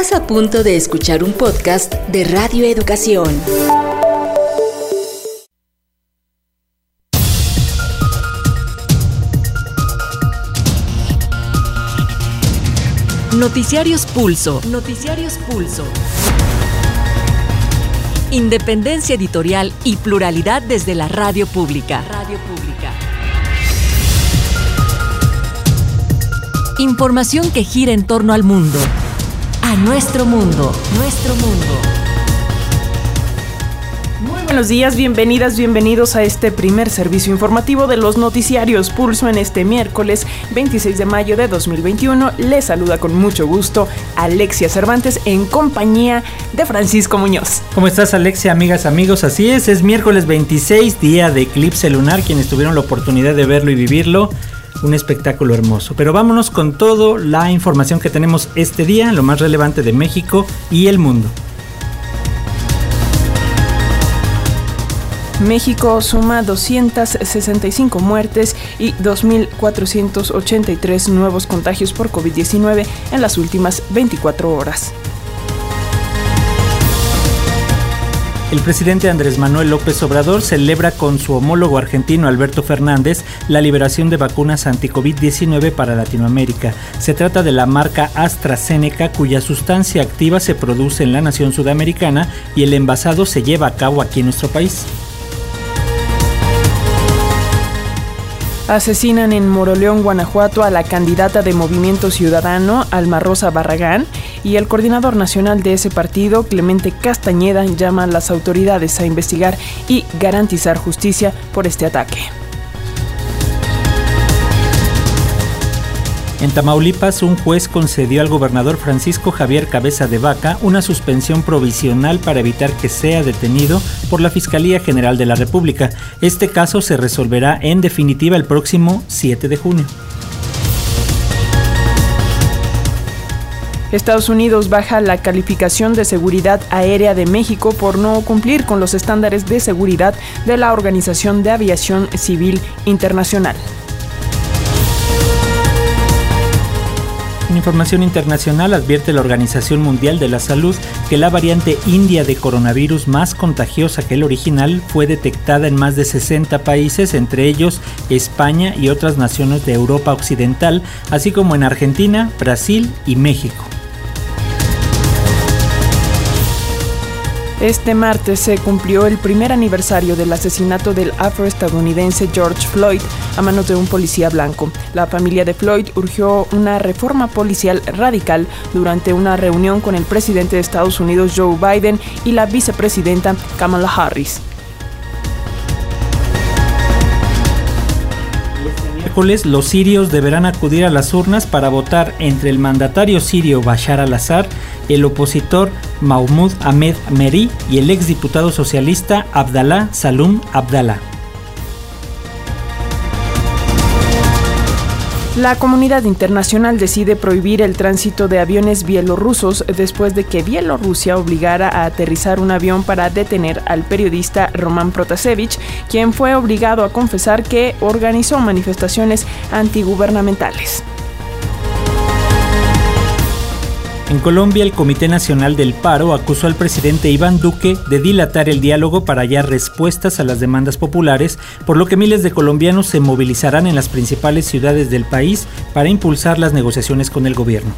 Estás a punto de escuchar un podcast de Radio Educación. Noticiarios Pulso. Noticiarios Pulso. Independencia editorial y pluralidad desde la radio pública. Radio pública. Información que gira en torno al mundo. A nuestro mundo. Nuestro mundo. Muy buenos días, bienvenidas, bienvenidos a este primer servicio informativo de los noticiarios Pulso en este miércoles 26 de mayo de 2021. Les saluda con mucho gusto Alexia Cervantes en compañía de Francisco Muñoz. ¿Cómo estás Alexia, amigas, amigos? Así es, es miércoles 26, día de eclipse lunar, quienes tuvieron la oportunidad de verlo y vivirlo un espectáculo hermoso. Pero vámonos con toda la información que tenemos este día, lo más relevante de México y el mundo. México suma 265 muertes y 2.483 nuevos contagios por COVID-19 en las últimas 24 horas. El presidente Andrés Manuel López Obrador celebra con su homólogo argentino Alberto Fernández la liberación de vacunas anti-COVID-19 para Latinoamérica. Se trata de la marca AstraZeneca cuya sustancia activa se produce en la nación sudamericana y el envasado se lleva a cabo aquí en nuestro país. Asesinan en Moroleón, Guanajuato, a la candidata de Movimiento Ciudadano, Alma Rosa Barragán, y el coordinador nacional de ese partido, Clemente Castañeda, llama a las autoridades a investigar y garantizar justicia por este ataque. En Tamaulipas, un juez concedió al gobernador Francisco Javier Cabeza de Vaca una suspensión provisional para evitar que sea detenido por la Fiscalía General de la República. Este caso se resolverá en definitiva el próximo 7 de junio. Estados Unidos baja la calificación de seguridad aérea de México por no cumplir con los estándares de seguridad de la Organización de Aviación Civil Internacional. Información internacional advierte la Organización Mundial de la Salud que la variante india de coronavirus más contagiosa que el original fue detectada en más de 60 países, entre ellos España y otras naciones de Europa Occidental, así como en Argentina, Brasil y México. Este martes se cumplió el primer aniversario del asesinato del afroestadounidense George Floyd a manos de un policía blanco. La familia de Floyd urgió una reforma policial radical durante una reunión con el presidente de Estados Unidos Joe Biden y la vicepresidenta Kamala Harris. Los sirios deberán acudir a las urnas para votar entre el mandatario sirio Bashar al-Assad, el opositor Mahmoud Ahmed Meri y el exdiputado socialista Abdallah Salum Abdallah. La comunidad internacional decide prohibir el tránsito de aviones bielorrusos después de que Bielorrusia obligara a aterrizar un avión para detener al periodista Roman Protasevich, quien fue obligado a confesar que organizó manifestaciones antigubernamentales. En Colombia, el Comité Nacional del Paro acusó al presidente Iván Duque de dilatar el diálogo para hallar respuestas a las demandas populares, por lo que miles de colombianos se movilizarán en las principales ciudades del país para impulsar las negociaciones con el gobierno.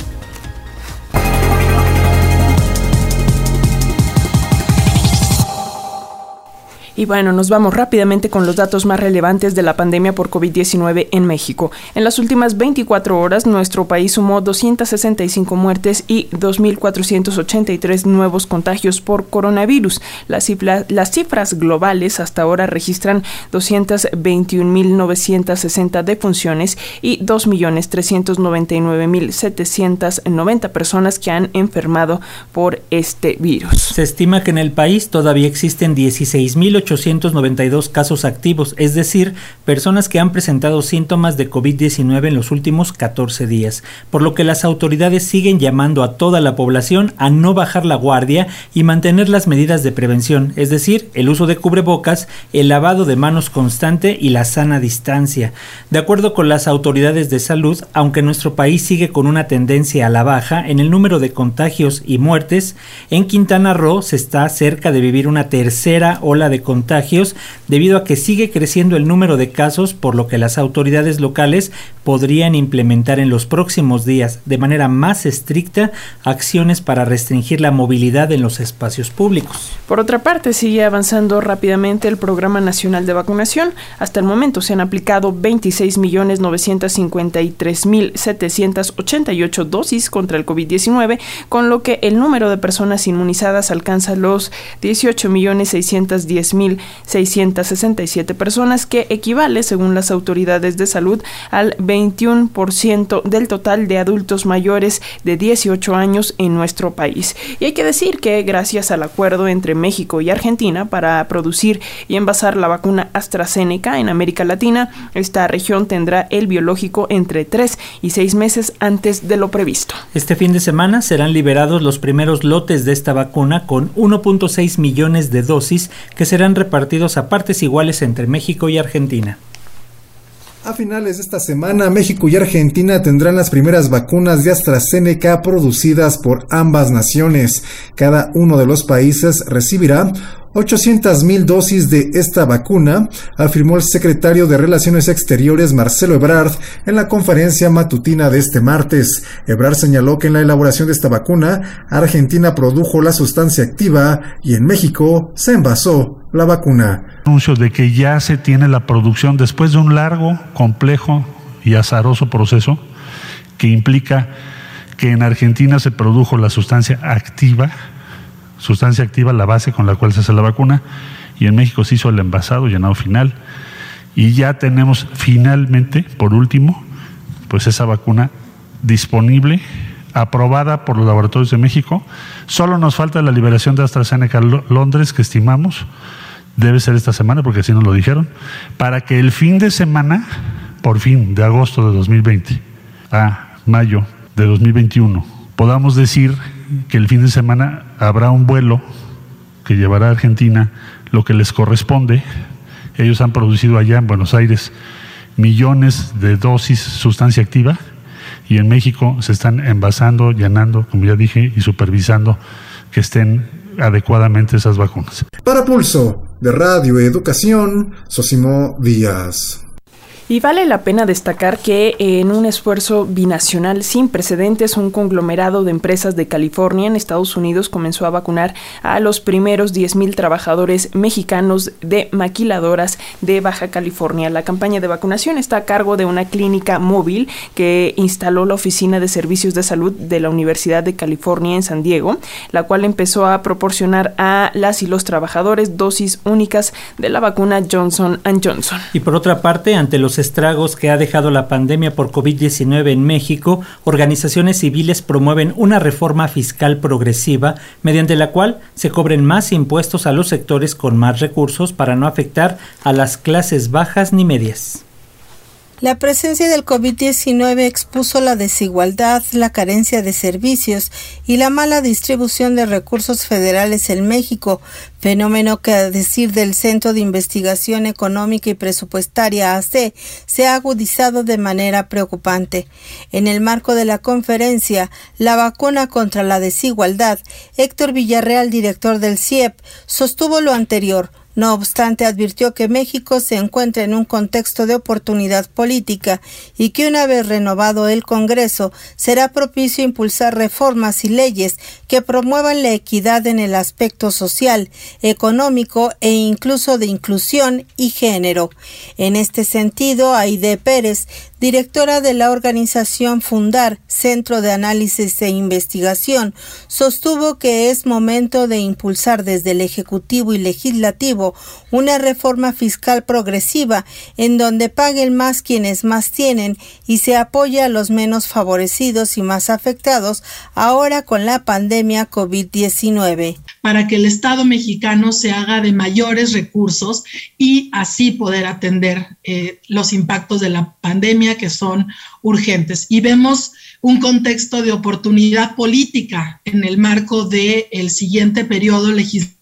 Y bueno, nos vamos rápidamente con los datos más relevantes de la pandemia por COVID-19 en México. En las últimas 24 horas, nuestro país sumó 265 muertes y 2.483 nuevos contagios por coronavirus. Las, cifras globales hasta ahora registran 221.960 defunciones y 2.399.790 personas que han enfermado por este virus. Se estima que en el país todavía existen 16.800 892 casos activos, es decir, personas que han presentado síntomas de COVID-19 en los últimos 14 días, por lo que las autoridades siguen llamando a toda la población a no bajar la guardia y mantener las medidas de prevención, es decir, el uso de cubrebocas, el lavado de manos constante y la sana distancia. De acuerdo con las autoridades de salud, aunque nuestro país sigue con una tendencia a la baja en el número de contagios y muertes, en Quintana Roo se está cerca de vivir una tercera ola de contagios debido a que sigue creciendo el número de casos, por lo que las autoridades locales podrían implementar en los próximos días de manera más estricta acciones para restringir la movilidad en los espacios públicos. Por otra parte, sigue avanzando rápidamente el Programa Nacional de Vacunación. Hasta el momento se han aplicado 26.953.788 dosis contra el COVID-19, con lo que el número de personas inmunizadas alcanza los 18.610.667 personas, que equivale, según las autoridades de salud, al 21% del total de adultos mayores de 18 años en nuestro país. Y hay que decir que gracias al acuerdo entre México y Argentina para producir y envasar la vacuna AstraZeneca en América Latina, esta región tendrá el biológico entre 3 y 6 meses antes de lo previsto. Este fin de semana serán liberados los primeros lotes de esta vacuna con 1.6 millones de dosis que serán repartidos a partes iguales entre México y Argentina. A finales de esta semana, México y Argentina tendrán las primeras vacunas de AstraZeneca producidas por ambas naciones. Cada uno de los países recibirá 800 mil dosis de esta vacuna, afirmó el secretario de Relaciones Exteriores Marcelo Ebrard en la conferencia matutina de este martes. Ebrard señaló que en la elaboración de esta vacuna, Argentina produjo la sustancia activa y en México se envasó la vacuna. Anuncio de que ya se tiene la producción después de un largo, complejo y azaroso proceso que implica que en Argentina se produjo la sustancia activa sustancia activa, la base con la cual se hace la vacuna, y en México se hizo el envasado, llenado final, y ya tenemos finalmente, por último, pues esa vacuna disponible, aprobada por los laboratorios de México. Solo nos falta la liberación de AstraZeneca Londres, que estimamos debe ser esta semana, porque así nos lo dijeron, para que el fin de semana, por fin, de agosto de 2020 a mayo de 2021, podamos decir que el fin de semana habrá un vuelo que llevará a Argentina lo que les corresponde. Ellos han producido allá en Buenos Aires millones de dosis sustancia activa y en México se están envasando, llenando, como ya dije, y supervisando que estén adecuadamente esas vacunas. Para Pulso de Radio Educación, Sosimo Díaz. Y vale la pena destacar que en un esfuerzo binacional sin precedentes, un conglomerado de empresas de California en Estados Unidos comenzó a vacunar a los primeros 10.000 trabajadores mexicanos de maquiladoras de Baja California. La campaña de vacunación está a cargo de una clínica móvil que instaló la Oficina de Servicios de Salud de la Universidad de California en San Diego, la cual empezó a proporcionar a las y los trabajadores dosis únicas de la vacuna Johnson Johnson. Y por otra parte, ante los estragos que ha dejado la pandemia por COVID-19 en México, organizaciones civiles promueven una reforma fiscal progresiva mediante la cual se cobren más impuestos a los sectores con más recursos para no afectar a las clases bajas ni medias. La presencia del COVID-19 expuso la desigualdad, la carencia de servicios y la mala distribución de recursos federales en México, fenómeno que, a decir del Centro de Investigación Económica y Presupuestaria AC, se ha agudizado de manera preocupante. En el marco de la conferencia La vacuna contra la desigualdad, Héctor Villarreal, director del CIEP, sostuvo lo anterior no obstante, advirtió que México se encuentra en un contexto de oportunidad política y que una vez renovado el Congreso será propicio impulsar reformas y leyes que promuevan la equidad en el aspecto social, económico e incluso de inclusión y género. En este sentido, Aide Pérez directora de la organización Fundar, Centro de Análisis e Investigación, sostuvo que es momento de impulsar desde el Ejecutivo y Legislativo una reforma fiscal progresiva en donde paguen más quienes más tienen y se apoye a los menos favorecidos y más afectados ahora con la pandemia COVID-19. para que el Estado mexicano se haga de mayores recursos y así poder atender eh, los impactos de la pandemia que son urgentes. Y vemos un contexto de oportunidad política en el marco del el siguiente periodo legislativo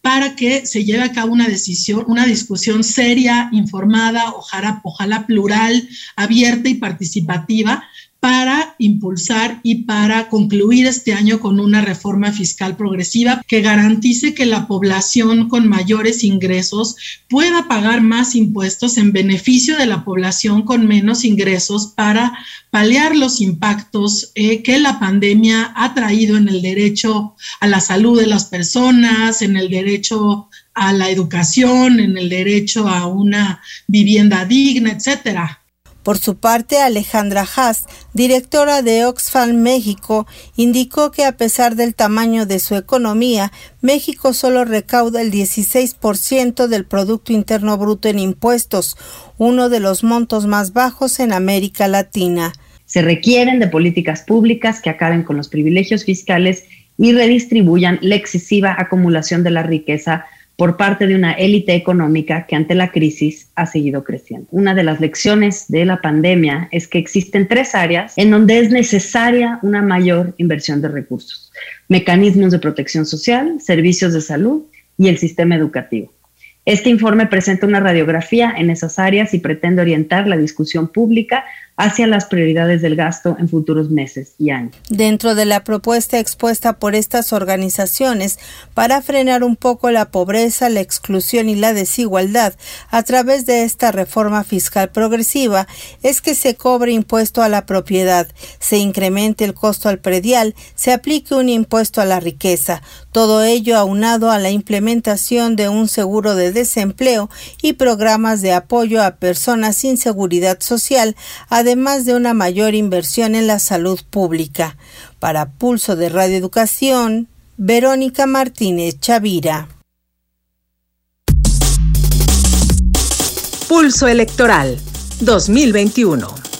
para que se lleve a cabo una decisión, una discusión seria, informada, ojalá, ojalá plural, abierta y participativa para impulsar y para concluir este año con una reforma fiscal progresiva que garantice que la población con mayores ingresos pueda pagar más impuestos en beneficio de la población con menos ingresos para paliar los impactos eh, que la pandemia ha traído en el derecho a la salud de las personas, en el derecho a la educación, en el derecho a una vivienda digna, etcétera. Por su parte, Alejandra Haas, directora de Oxfam México, indicó que a pesar del tamaño de su economía, México solo recauda el 16% del Producto Interno Bruto en impuestos, uno de los montos más bajos en América Latina. Se requieren de políticas públicas que acaben con los privilegios fiscales y redistribuyan la excesiva acumulación de la riqueza por parte de una élite económica que ante la crisis ha seguido creciendo. Una de las lecciones de la pandemia es que existen tres áreas en donde es necesaria una mayor inversión de recursos. Mecanismos de protección social, servicios de salud y el sistema educativo. Este informe presenta una radiografía en esas áreas y pretende orientar la discusión pública hacia las prioridades del gasto en futuros meses y años. Dentro de la propuesta expuesta por estas organizaciones para frenar un poco la pobreza, la exclusión y la desigualdad a través de esta reforma fiscal progresiva es que se cobre impuesto a la propiedad, se incremente el costo al predial, se aplique un impuesto a la riqueza, todo ello aunado a la implementación de un seguro de desempleo y programas de apoyo a personas sin seguridad social, además de una mayor inversión en la salud pública. Para Pulso de Radio Educación, Verónica Martínez Chavira. Pulso Electoral 2021.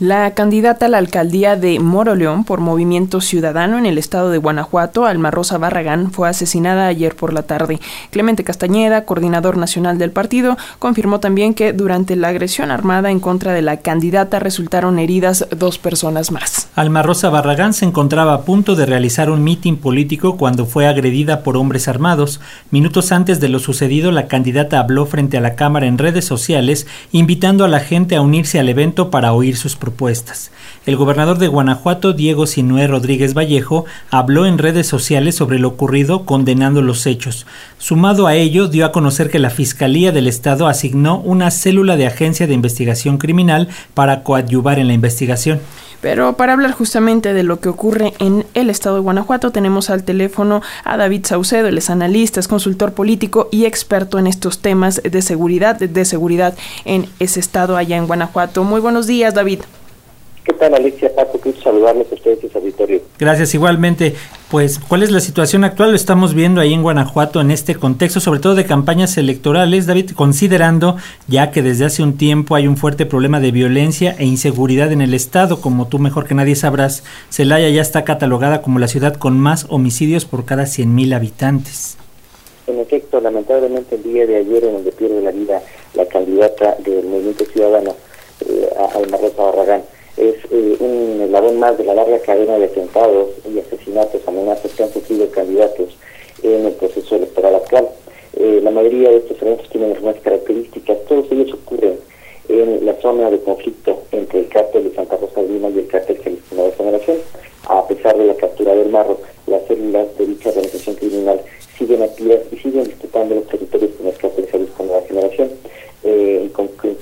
La candidata a la alcaldía de Moroleón por Movimiento Ciudadano en el estado de Guanajuato, Alma Rosa Barragán, fue asesinada ayer por la tarde. Clemente Castañeda, coordinador nacional del partido, confirmó también que durante la agresión armada en contra de la candidata resultaron heridas dos personas más. Alma Rosa Barragán se encontraba a punto de realizar un mitin político cuando fue agredida por hombres armados. Minutos antes de lo sucedido, la candidata habló frente a la Cámara en redes sociales, invitando a la gente a unirse al evento para oír sus propuestas. El gobernador de Guanajuato, Diego Sinué Rodríguez Vallejo, habló en redes sociales sobre lo ocurrido condenando los hechos. Sumado a ello, dio a conocer que la Fiscalía del Estado asignó una célula de agencia de investigación criminal para coadyuvar en la investigación. Pero para hablar justamente de lo que ocurre en el estado de Guanajuato, tenemos al teléfono a David Saucedo, él es analista, es consultor político y experto en estos temas de seguridad, de seguridad en ese estado allá en Guanajuato. Muy buenos días, David. ¿Qué tal, Alexia? Paco, quiero saludarles a ustedes y su auditorio. Gracias, igualmente. Pues, ¿cuál es la situación actual? Lo estamos viendo ahí en Guanajuato en este contexto, sobre todo de campañas electorales, David, considerando ya que desde hace un tiempo hay un fuerte problema de violencia e inseguridad en el Estado, como tú mejor que nadie sabrás, Celaya ya está catalogada como la ciudad con más homicidios por cada 100.000 habitantes. En efecto, lamentablemente el día de ayer en donde pierde la vida la candidata del Movimiento Ciudadano, eh, Alma Barragán, es eh, un eslabón más de la larga cadena de atentados y asesinatos, amenazas que han sufrido candidatos en el proceso electoral actual. Eh, la mayoría de estos eventos tienen mismas características, todos ellos ocurren en la zona de conflicto entre el cártel de Santa Rosa Lima y el cártel Jalisco Nueva Generación. A pesar de la captura del marro, las células de dicha organización criminal siguen activas y siguen disputando los territorios con el cártel Jalisco Nueva Generación, eh,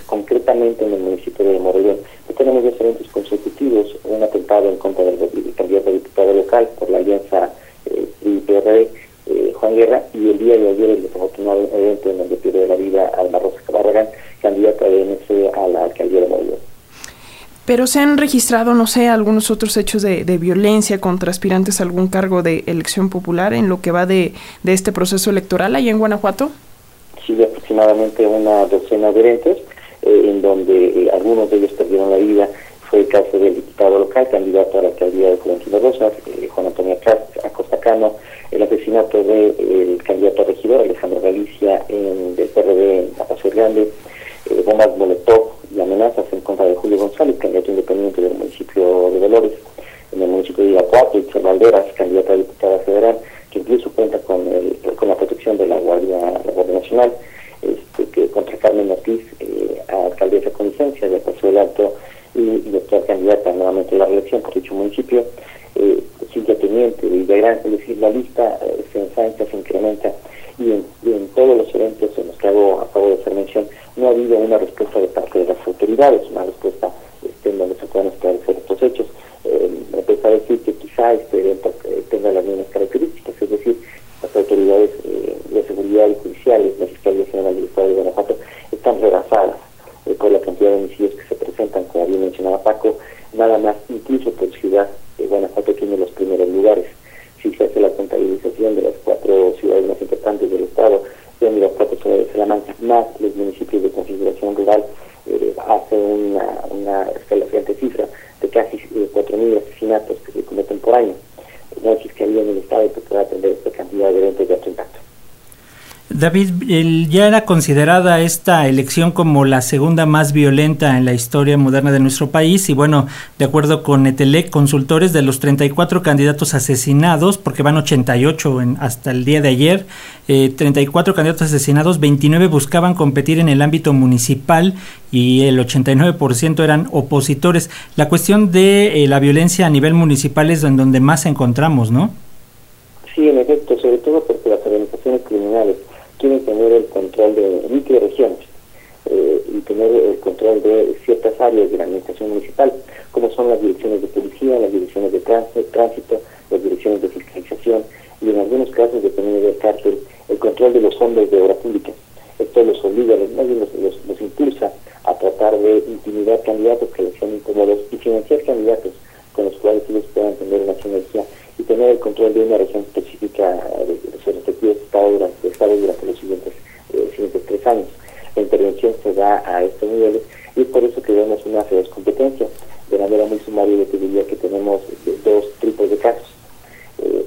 concretamente en el municipio de Morelos tenemos dos eventos consecutivos, un atentado en contra del, candidato a diputado local por la alianza eh, eh, Juan Guerra, y el día de ayer el desafortunado evento en donde pierde la vida Alma Rosa Barragán, candidata de ANC a la alcaldía de Morelos. Pero se han registrado, no sé, algunos otros hechos de, violencia contra aspirantes a algún cargo de elección popular en lo que va de, de este proceso electoral ahí en Guanajuato. Sí, aproximadamente una docena de eventos eh, en donde eh, algunos de ellos perdieron la vida. Fue el caso del diputado local, candidato a la alcaldía de Florentino Rosas, eh, Juan Antonio Acostacano, el asesinato del candidato a regidor, Alejandro Galicia, en, del PRD en Paso Grande, eh, bombas Molotov y amenazas en contra de Julio González, candidato independiente del municipio de Dolores, en el municipio de Irapuato, y Valderas, candidata a diputada federal, que incluso cuenta con, el, con la protección de la Guardia, la Guardia Nacional, este, que contra Carmen Ortiz, eh, alcaldesa con licencia de Paso del Alto y, y actual candidata nuevamente a la reelección por dicho municipio, eh, Silvia Teniente de Villagrán, es decir, la lista eh, se ensancha, se incrementa y en, en, todos los eventos en los que hago, acabo de hacer mención, no ha habido una respuesta de parte de las autoridades, una respuesta este, en donde se puedan esclarecer estos hechos. Eh, empezar a decir que quizá este evento eh, tenga las mismas características, es decir, las autoridades eh, de seguridad y judiciales, la Fiscalía General del Estado de Guanajuato, están rebasadas eh, por la cantidad de homicidios que se presentan, como bien mencionaba Paco, nada más, incluso por ciudad, eh, Guanajuato tiene los primeros lugares. Si se hace la contabilización de las cuatro ciudades más importantes del Estado, de Irapuato, de Salamanca, más los municipios de configuración rural, eh, hace una, una escalofriante cifra de casi eh, 4.000 asesinatos que se cometen por año. No hay fiscalía en el Estado que pueda atender esta cantidad de eventos de alto impacto. David, el, ya era considerada esta elección como la segunda más violenta en la historia moderna de nuestro país y bueno, de acuerdo con Etelec, consultores de los 34 candidatos asesinados, porque van 88 en, hasta el día de ayer, eh, 34 candidatos asesinados, 29 buscaban competir en el ámbito municipal y el 89% eran opositores. La cuestión de eh, la violencia a nivel municipal es donde más encontramos, ¿no? Sí, en efecto, sobre todo porque las organizaciones criminales quieren tener el control de microregiones eh, y tener el control de ciertas áreas de la administración municipal, como son las direcciones de policía, las direcciones de tránsito, las direcciones de fiscalización y en algunos casos, dependiendo del cártel, el control de los fondos de obra pública. Esto los obliga, los, los, los impulsa a tratar de intimidar candidatos que les sean incómodos y financiar candidatos con los cuales ellos puedan tener una sinergia y tener el control de una región específica de, de sus respectivos estados durante, estados durante los siguientes, eh, siguientes tres años. La intervención se da a estos niveles y es por eso que vemos una feroz competencia. De manera muy sumaria yo te diría que tenemos dos tipos de casos. Eh,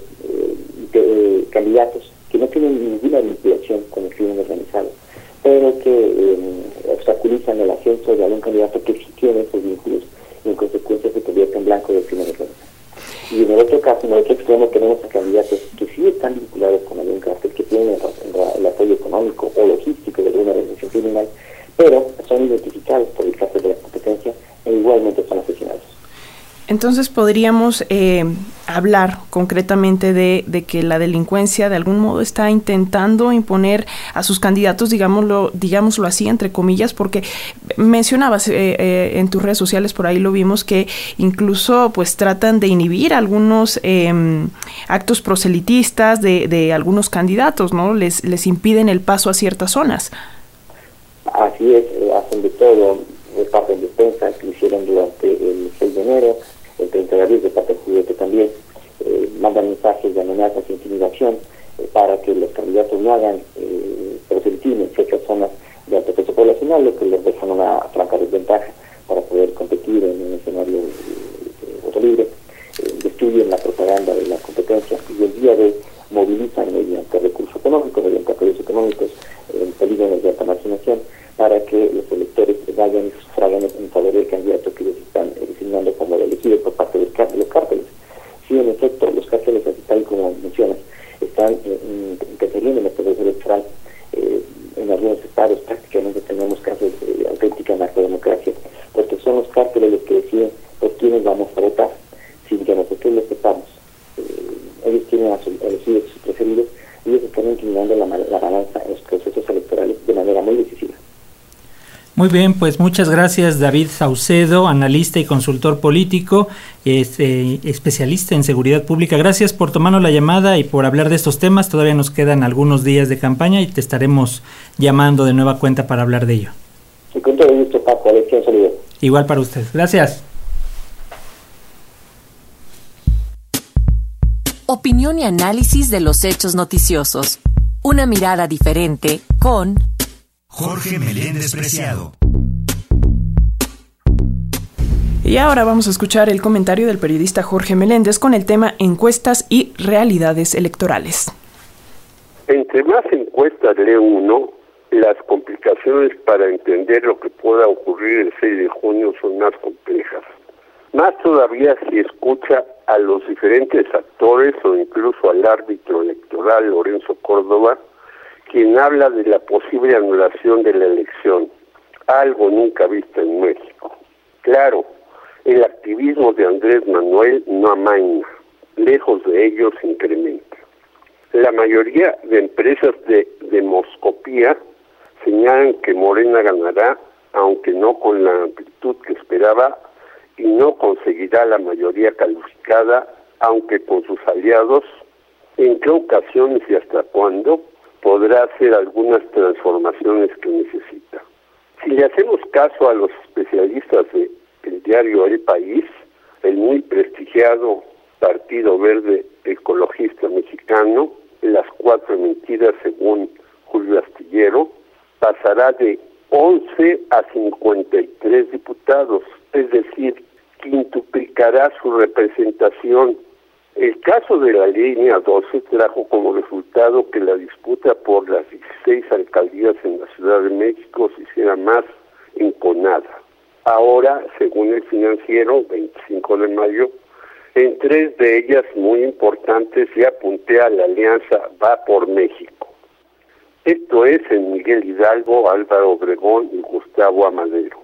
de, eh, candidatos que no tienen ninguna vinculación con el crimen organizado, pero que eh, obstaculizan el ascenso de algún candidato que sí tiene esos vínculos y en consecuencia se convierte en blanco del crimen organizado. Y en el otro caso, en el otro extremo, tenemos a candidatos que sí están vinculados con algún cártel, que tienen el, apoyo económico o logístico de alguna organización criminal, pero son identificados por el cártel de la competencia e igualmente son asesinados. Entonces podríamos eh, hablar concretamente de, de, que la delincuencia de algún modo está intentando imponer a sus candidatos, digámoslo, digámoslo así, entre comillas, porque mencionabas eh, eh, en tus redes sociales, por ahí lo vimos, que incluso pues tratan de inhibir algunos eh, actos proselitistas de, de, algunos candidatos, ¿no? Les, les impiden el paso a ciertas zonas. Así es, hacen de todo, de parte de defensa, que hicieron durante el 6 de enero, el 30 de abril de parte del juguete también, eh, mandan mensajes de amenazas e intimidación eh, para que los candidatos no hagan eh, en ciertas zonas de alto peso poblacional, lo que les dejan una franca desventaja para poder competir en un escenario de voto libre, destruyen la propaganda de la competencia y el día de movilizan mediante recursos económicos, mediante apoyos económicos en polígonos de alta marginación, para que los electores vayan y sufragan en favor del candidato que ellos están designando como elegido por parte de los cárteles. Sí, en efecto, los cárteles, tal como mencionas, están interfiriendo en el proceso electoral. Eh, en algunos estados prácticamente tenemos casos de auténtica narcodemocracia, porque son los cárteles los que deciden por quiénes vamos a votar, sin que nosotros lo sepamos. Eh, ellos tienen a, su, sus preferidos y ellos están inclinando la balanza en los procesos electorales de manera muy decisiva. Muy bien, pues muchas gracias David Saucedo, analista y consultor político, es, eh, especialista en seguridad pública. Gracias por tomarnos la llamada y por hablar de estos temas. Todavía nos quedan algunos días de campaña y te estaremos llamando de nueva cuenta para hablar de ello. Y con todo gusto, Paco. Alexia, saludo. Igual para usted. Gracias. Opinión y análisis de los hechos noticiosos. Una mirada diferente con Jorge Meléndez Preciado. Y ahora vamos a escuchar el comentario del periodista Jorge Meléndez con el tema encuestas y realidades electorales. Entre más encuestas lee uno, las complicaciones para entender lo que pueda ocurrir el 6 de junio son más complejas. Más todavía si escucha a los diferentes actores o incluso al árbitro electoral Lorenzo Córdoba, quien habla de la posible anulación de la elección, algo nunca visto en México. Claro, el activismo de Andrés Manuel no amaina, lejos de ellos incrementa. La mayoría de empresas de demoscopía señalan que Morena ganará, aunque no con la amplitud que esperaba, y no conseguirá la mayoría calificada, aunque con sus aliados, en qué ocasiones y hasta cuándo podrá hacer algunas transformaciones que necesita. Si le hacemos caso a los especialistas del diario El País, el muy prestigiado Partido Verde Ecologista Mexicano, las cuatro mentiras según Julio Astillero, pasará de 11 a 53 diputados, es decir, quintuplicará su representación. El caso de la línea 12 trajo como resultado que la disputa por las 16 alcaldías en la Ciudad de México se hiciera más enconada. Ahora, según el financiero, 25 de mayo, en tres de ellas muy importantes ya puntea la alianza Va por México. Esto es en Miguel Hidalgo, Álvaro Obregón y Gustavo Amadero.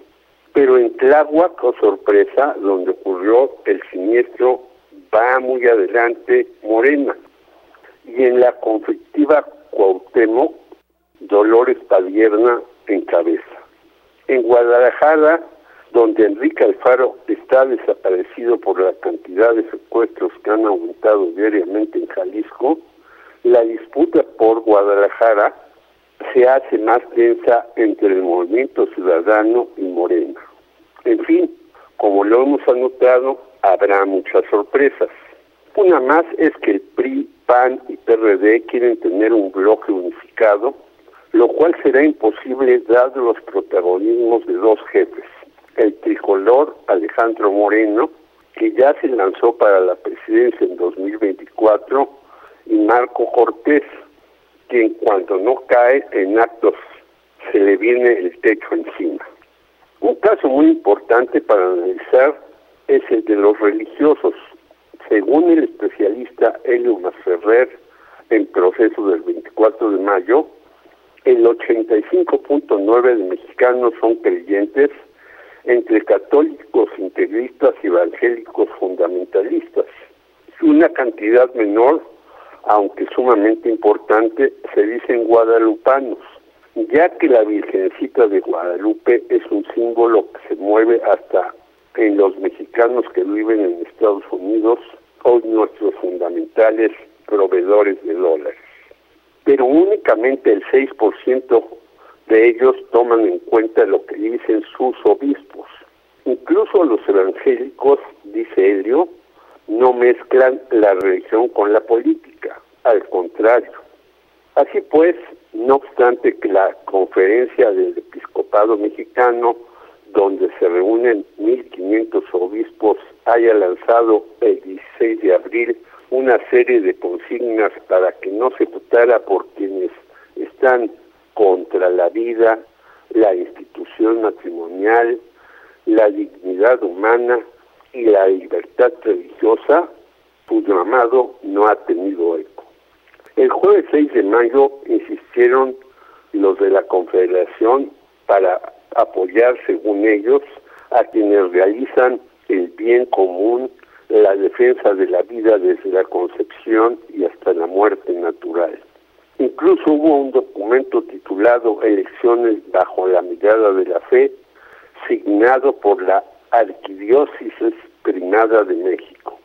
Pero en Tláhuac, oh sorpresa, donde ocurrió el siniestro, va muy adelante Morena. Y en la conflictiva Cuauhtémoc, Dolores Padierna encabeza. En Guadalajara, donde Enrique Alfaro está desaparecido por la cantidad de secuestros que han aumentado diariamente en Jalisco, la disputa por Guadalajara se hace más densa entre el movimiento ciudadano y Morena. En fin, como lo hemos anotado, habrá muchas sorpresas. Una más es que el PRI, PAN y PRD quieren tener un bloque unificado, lo cual será imposible dado los protagonismos de dos jefes, el tricolor Alejandro Moreno, que ya se lanzó para la presidencia en 2024, y Marco Cortés, quien cuando no cae en actos se le viene el techo encima. Un caso muy importante para analizar es el de los religiosos. Según el especialista Helio Masferrer, en proceso del 24 de mayo, el 85.9 de mexicanos son creyentes entre católicos integristas y evangélicos fundamentalistas. Una cantidad menor aunque sumamente importante, se dicen guadalupanos, ya que la Virgencita de Guadalupe es un símbolo que se mueve hasta en los mexicanos que viven en Estados Unidos, hoy nuestros fundamentales proveedores de dólares. Pero únicamente el 6% de ellos toman en cuenta lo que dicen sus obispos. Incluso los evangélicos, dice Helio, no mezclan la religión con la política, al contrario. Así pues, no obstante que la conferencia del episcopado mexicano, donde se reúnen 1.500 obispos, haya lanzado el 16 de abril una serie de consignas para que no se votara por quienes están contra la vida, la institución matrimonial, la dignidad humana y la libertad religiosa, su llamado no ha tenido eco. El jueves 6 de mayo insistieron los de la Confederación para apoyar, según ellos, a quienes realizan el bien común, la defensa de la vida desde la concepción y hasta la muerte natural. Incluso hubo un documento titulado Elecciones bajo la mirada de la fe, signado por la Arquidiócesis Primada de México.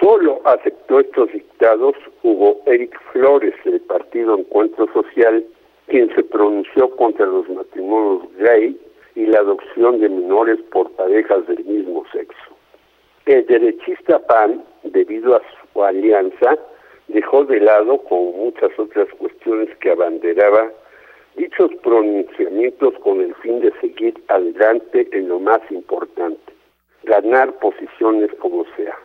Solo aceptó estos dictados Hugo Eric Flores del Partido Encuentro Social, quien se pronunció contra los matrimonios gay y la adopción de menores por parejas del mismo sexo. El derechista PAN, debido a su alianza, dejó de lado, como muchas otras cuestiones que abanderaba, dichos pronunciamientos con el fin de seguir adelante en lo más importante, ganar posiciones como sea.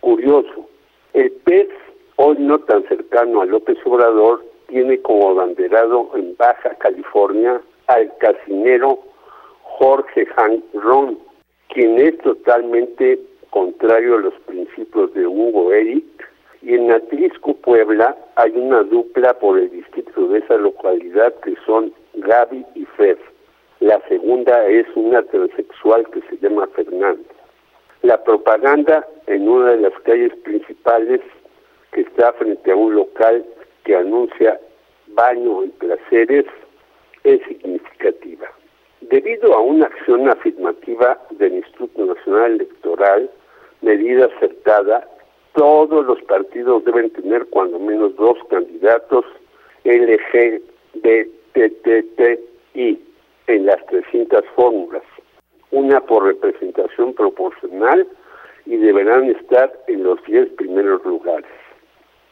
Curioso, el PES, hoy no tan cercano a López Obrador, tiene como abanderado en Baja California al casinero Jorge Hank Ron, quien es totalmente contrario a los principios de Hugo Eric, y en Atlisco, Puebla, hay una dupla por el distrito de esa localidad que son Gaby y Fer. La segunda es una transexual que se llama Fernanda. La propaganda en una de las calles principales que está frente a un local que anuncia baño y placeres es significativa. Debido a una acción afirmativa del Instituto Nacional Electoral, medida acertada, todos los partidos deben tener cuando menos dos candidatos LGBTTI en las 300 fórmulas, una por representación proporcional y deberán estar en los 10 primeros lugares.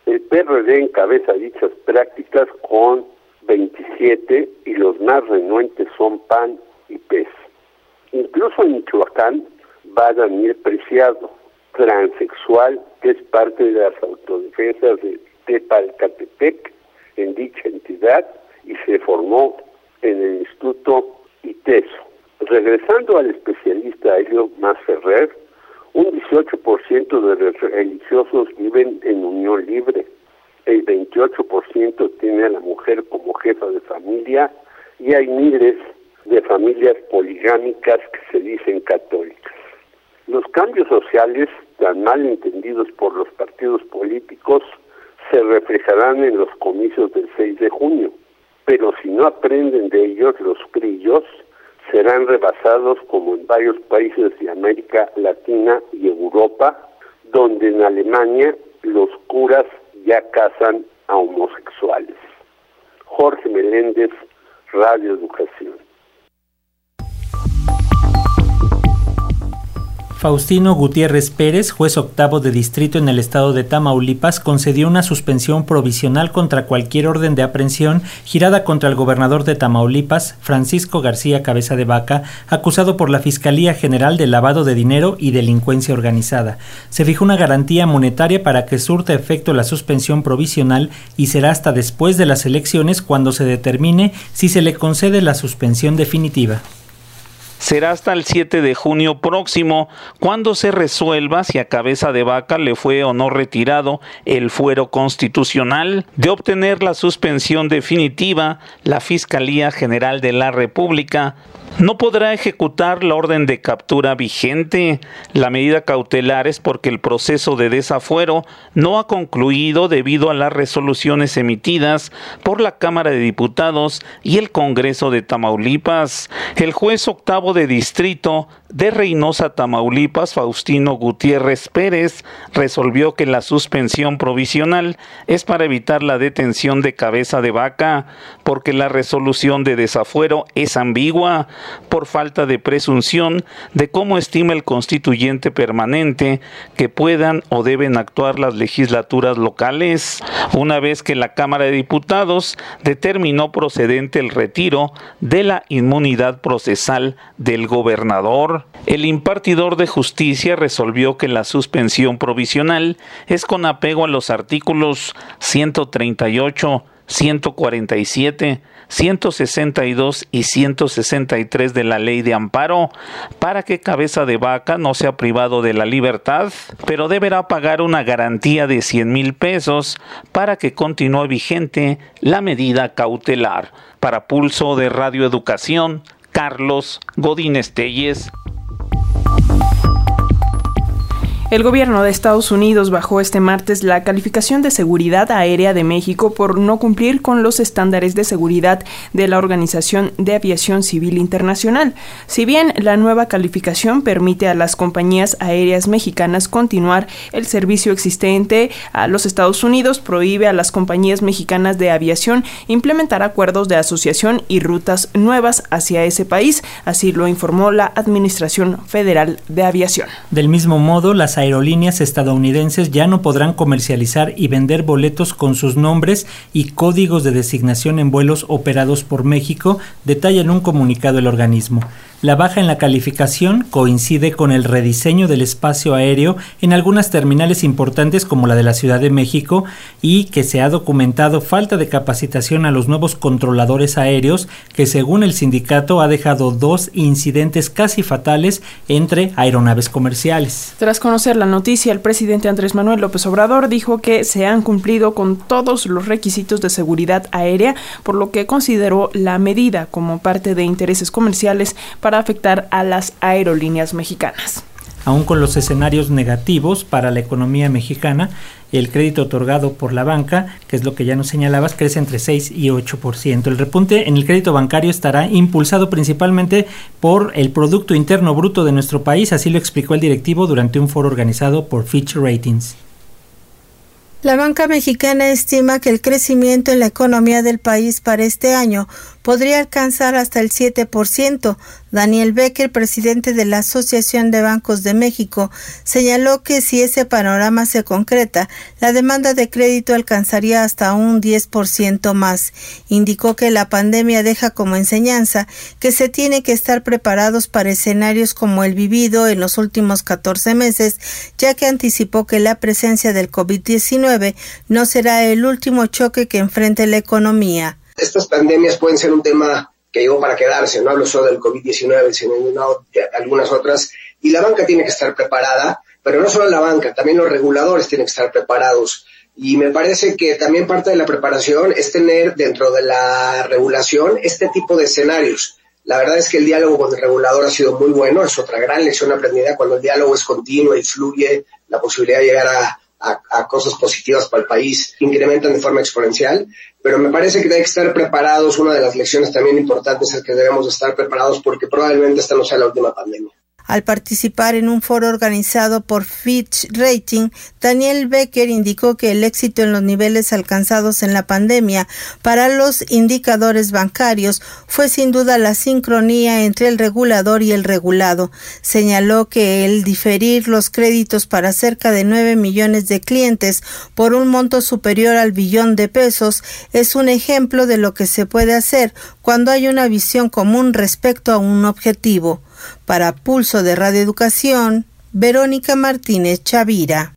El PRD encabeza dichas prácticas con 27 y los más renuentes son PAN y PES. Incluso en Michoacán va Daniel Preciado, transexual, que es parte de las autodefensas de Tepalcatepec en dicha entidad y se formó en el Instituto ITESO. Regresando al especialista Elio Ferrer, un 18% de los religiosos viven en unión libre, el 28% tiene a la mujer como jefa de familia y hay miles de familias poligámicas que se dicen católicas. Los cambios sociales, tan mal entendidos por los partidos políticos, se reflejarán en los comicios del 6 de junio, pero si no aprenden de ellos los crillos, serán rebasados como en varios países de América Latina y Europa, donde en Alemania los curas ya casan a homosexuales. Jorge Meléndez, Radio Educación. Faustino Gutiérrez Pérez, juez octavo de distrito en el estado de Tamaulipas, concedió una suspensión provisional contra cualquier orden de aprehensión girada contra el gobernador de Tamaulipas, Francisco García Cabeza de Vaca, acusado por la Fiscalía General de lavado de dinero y delincuencia organizada. Se fijó una garantía monetaria para que surta efecto la suspensión provisional y será hasta después de las elecciones cuando se determine si se le concede la suspensión definitiva será hasta el 7 de junio próximo, cuando se resuelva si a cabeza de vaca le fue o no retirado el fuero constitucional. De obtener la suspensión definitiva, la Fiscalía General de la República no podrá ejecutar la orden de captura vigente. La medida cautelar es porque el proceso de desafuero no ha concluido debido a las resoluciones emitidas por la Cámara de Diputados y el Congreso de Tamaulipas. El juez octavo de distrito de Reynosa, Tamaulipas, Faustino Gutiérrez Pérez, resolvió que la suspensión provisional es para evitar la detención de cabeza de vaca, porque la resolución de desafuero es ambigua por falta de presunción de cómo estima el constituyente permanente que puedan o deben actuar las legislaturas locales, una vez que la Cámara de Diputados determinó procedente el retiro de la inmunidad procesal del gobernador. El impartidor de justicia resolvió que la suspensión provisional es con apego a los artículos 138, 147, 162 y 163 de la ley de amparo para que cabeza de vaca no sea privado de la libertad, pero deberá pagar una garantía de 100 mil pesos para que continúe vigente la medida cautelar. Para Pulso de Radio Educación, Carlos Godínez Telles. El gobierno de Estados Unidos bajó este martes la calificación de seguridad aérea de México por no cumplir con los estándares de seguridad de la Organización de Aviación Civil Internacional. Si bien la nueva calificación permite a las compañías aéreas mexicanas continuar el servicio existente a los Estados Unidos, prohíbe a las compañías mexicanas de aviación implementar acuerdos de asociación y rutas nuevas hacia ese país, así lo informó la Administración Federal de Aviación. Del mismo modo, las aerolíneas estadounidenses ya no podrán comercializar y vender boletos con sus nombres y códigos de designación en vuelos operados por México, detalla en un comunicado el organismo. La baja en la calificación coincide con el rediseño del espacio aéreo en algunas terminales importantes como la de la Ciudad de México y que se ha documentado falta de capacitación a los nuevos controladores aéreos que según el sindicato ha dejado dos incidentes casi fatales entre aeronaves comerciales. Tras conocer la noticia, el presidente Andrés Manuel López Obrador dijo que se han cumplido con todos los requisitos de seguridad aérea, por lo que consideró la medida como parte de intereses comerciales afectar a las aerolíneas mexicanas. Aún con los escenarios negativos para la economía mexicana, el crédito otorgado por la banca, que es lo que ya nos señalabas, crece entre 6 y 8%. El repunte en el crédito bancario estará impulsado principalmente por el Producto Interno Bruto de nuestro país, así lo explicó el directivo durante un foro organizado por Fitch Ratings. La banca mexicana estima que el crecimiento en la economía del país para este año podría alcanzar hasta el 7%. Daniel Becker, presidente de la Asociación de Bancos de México, señaló que si ese panorama se concreta, la demanda de crédito alcanzaría hasta un 10% más. Indicó que la pandemia deja como enseñanza que se tiene que estar preparados para escenarios como el vivido en los últimos 14 meses, ya que anticipó que la presencia del COVID-19 no será el último choque que enfrente la economía. Estas pandemias pueden ser un tema que llegó para quedarse, no hablo solo del COVID-19, sino de algunas otras, y la banca tiene que estar preparada, pero no solo la banca, también los reguladores tienen que estar preparados. Y me parece que también parte de la preparación es tener dentro de la regulación este tipo de escenarios. La verdad es que el diálogo con el regulador ha sido muy bueno, es otra gran lección aprendida cuando el diálogo es continuo y fluye, la posibilidad de llegar a, a, cosas positivas para el país incrementan de forma exponencial, pero me parece que hay que estar preparados. Una de las lecciones también importantes es que debemos estar preparados porque probablemente esta no sea la última pandemia. Al participar en un foro organizado por Fitch Rating, Daniel Becker indicó que el éxito en los niveles alcanzados en la pandemia para los indicadores bancarios fue sin duda la sincronía entre el regulador y el regulado. Señaló que el diferir los créditos para cerca de 9 millones de clientes por un monto superior al billón de pesos es un ejemplo de lo que se puede hacer cuando hay una visión común respecto a un objetivo. Para Pulso de Radio Educación, Verónica Martínez Chavira.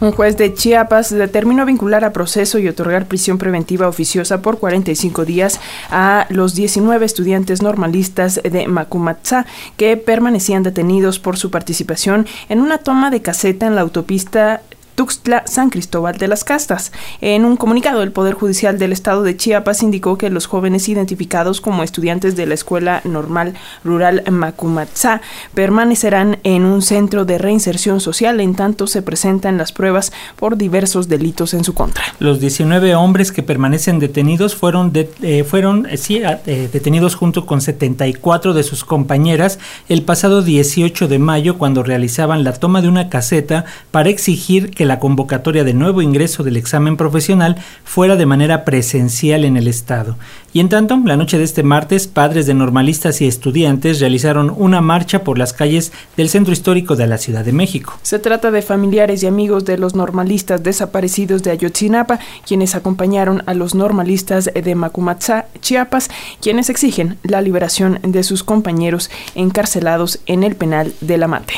Un juez de Chiapas determinó vincular a proceso y otorgar prisión preventiva oficiosa por 45 días a los 19 estudiantes normalistas de Macumatzá que permanecían detenidos por su participación en una toma de caseta en la autopista Tuxtla San Cristóbal de las Castas. En un comunicado, el Poder Judicial del Estado de Chiapas indicó que los jóvenes identificados como estudiantes de la Escuela Normal Rural Macumatzá permanecerán en un centro de reinserción social en tanto se presentan las pruebas por diversos delitos en su contra. Los 19 hombres que permanecen detenidos fueron, eh, fueron eh, sí, eh, detenidos junto con 74 de sus compañeras el pasado 18 de mayo cuando realizaban la toma de una caseta para exigir que la convocatoria de nuevo ingreso del examen profesional fuera de manera presencial en el Estado. Y en tanto, la noche de este martes, padres de normalistas y estudiantes realizaron una marcha por las calles del centro histórico de la Ciudad de México. Se trata de familiares y amigos de los normalistas desaparecidos de Ayotzinapa, quienes acompañaron a los normalistas de Macumatzá, Chiapas, quienes exigen la liberación de sus compañeros encarcelados en el penal de la Mate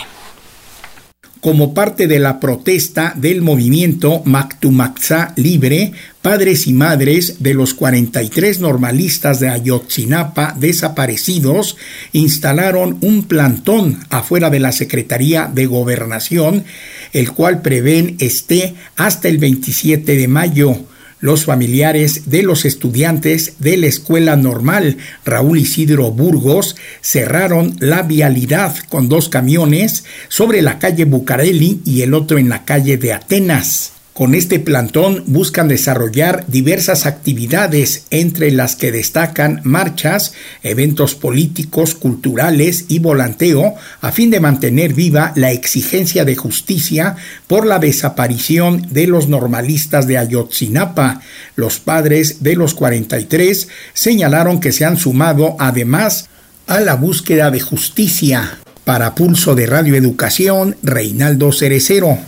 como parte de la protesta del movimiento Mactumaxá Libre, padres y madres de los 43 normalistas de Ayotzinapa desaparecidos instalaron un plantón afuera de la Secretaría de Gobernación, el cual prevén esté hasta el 27 de mayo. Los familiares de los estudiantes de la escuela normal Raúl Isidro Burgos cerraron la vialidad con dos camiones sobre la calle Bucareli y el otro en la calle de Atenas. Con este plantón buscan desarrollar diversas actividades, entre las que destacan marchas, eventos políticos, culturales y volanteo, a fin de mantener viva la exigencia de justicia por la desaparición de los normalistas de Ayotzinapa. Los padres de los 43 señalaron que se han sumado además a la búsqueda de justicia. Para Pulso de Radio Educación, Reinaldo Cerecero.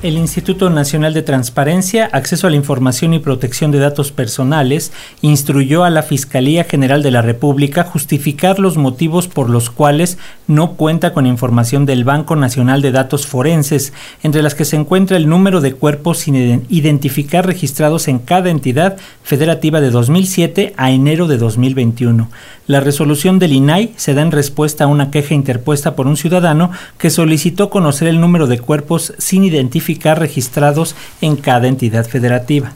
El Instituto Nacional de Transparencia, Acceso a la Información y Protección de Datos Personales instruyó a la Fiscalía General de la República justificar los motivos por los cuales no cuenta con información del Banco Nacional de Datos Forenses, entre las que se encuentra el número de cuerpos sin identificar registrados en cada entidad federativa de 2007 a enero de 2021. La resolución del INAI se da en respuesta a una queja interpuesta por un ciudadano que solicitó conocer el número de cuerpos sin registrados en cada entidad federativa.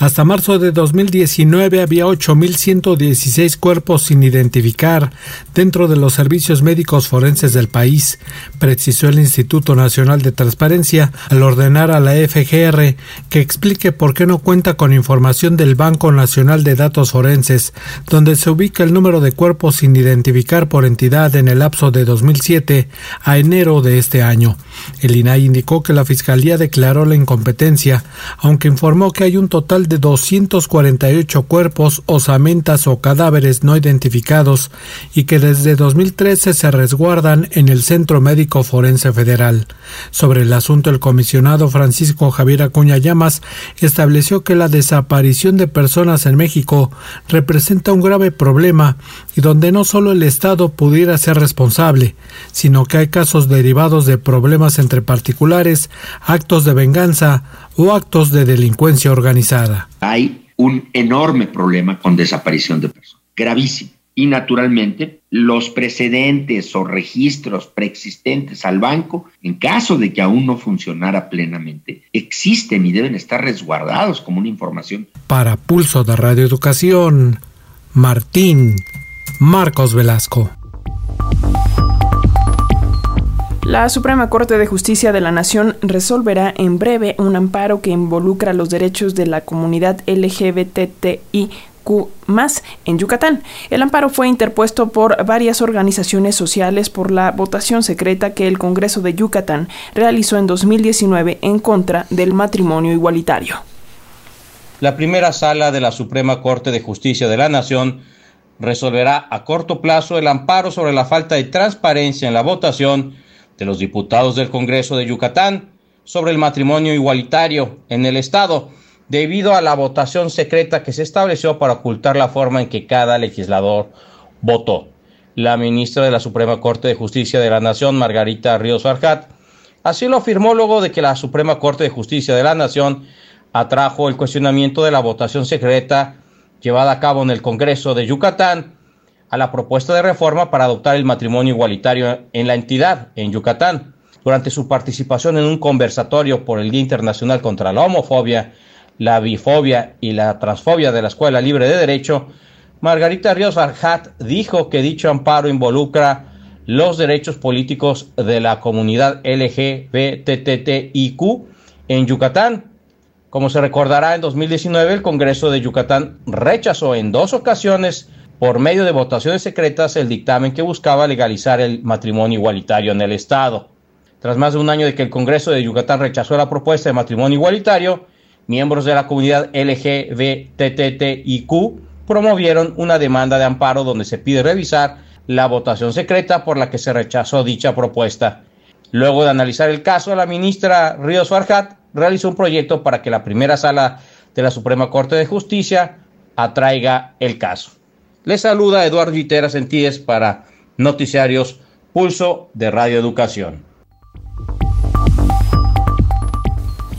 Hasta marzo de 2019 había 8.116 cuerpos sin identificar dentro de los servicios médicos forenses del país, precisó el Instituto Nacional de Transparencia al ordenar a la FGR que explique por qué no cuenta con información del Banco Nacional de Datos Forenses, donde se ubica el número de cuerpos sin identificar por entidad en el lapso de 2007 a enero de este año. El INAI indicó que la Fiscalía declaró la incompetencia, aunque informó que hay un total de 248 cuerpos, osamentas o cadáveres no identificados y que desde 2013 se resguardan en el Centro Médico Forense Federal. Sobre el asunto, el comisionado Francisco Javier Acuña Llamas estableció que la desaparición de personas en México representa un grave problema y donde no solo el Estado pudiera ser responsable, sino que hay casos derivados de problemas entre particulares, actos de venganza o actos de delincuencia organizada. Hay un enorme problema con desaparición de personas, gravísimo. Y naturalmente los precedentes o registros preexistentes al banco, en caso de que aún no funcionara plenamente, existen y deben estar resguardados como una información. Para Pulso de Radio Educación, Martín Marcos Velasco. La Suprema Corte de Justicia de la Nación resolverá en breve un amparo que involucra los derechos de la comunidad LGBTIQ más en Yucatán. El amparo fue interpuesto por varias organizaciones sociales por la votación secreta que el Congreso de Yucatán realizó en 2019 en contra del matrimonio igualitario. La primera sala de la Suprema Corte de Justicia de la Nación resolverá a corto plazo el amparo sobre la falta de transparencia en la votación de los diputados del Congreso de Yucatán sobre el matrimonio igualitario en el Estado, debido a la votación secreta que se estableció para ocultar la forma en que cada legislador votó. La ministra de la Suprema Corte de Justicia de la Nación, Margarita Ríos Arjat, así lo afirmó luego de que la Suprema Corte de Justicia de la Nación atrajo el cuestionamiento de la votación secreta llevada a cabo en el Congreso de Yucatán a la propuesta de reforma para adoptar el matrimonio igualitario en la entidad, en Yucatán. Durante su participación en un conversatorio por el Día Internacional contra la Homofobia, la Bifobia y la Transfobia de la Escuela Libre de Derecho, Margarita Ríos Arjat dijo que dicho amparo involucra los derechos políticos de la comunidad LGBTTIQ en Yucatán. Como se recordará, en 2019 el Congreso de Yucatán rechazó en dos ocasiones por medio de votaciones secretas el dictamen que buscaba legalizar el matrimonio igualitario en el Estado. Tras más de un año de que el Congreso de Yucatán rechazó la propuesta de matrimonio igualitario, miembros de la comunidad LGBTTIQ promovieron una demanda de amparo donde se pide revisar la votación secreta por la que se rechazó dicha propuesta. Luego de analizar el caso, la ministra Ríos Farhat realizó un proyecto para que la primera sala de la Suprema Corte de Justicia atraiga el caso. Les saluda Eduardo Viteras Sentíes para Noticiarios Pulso de Radio Educación.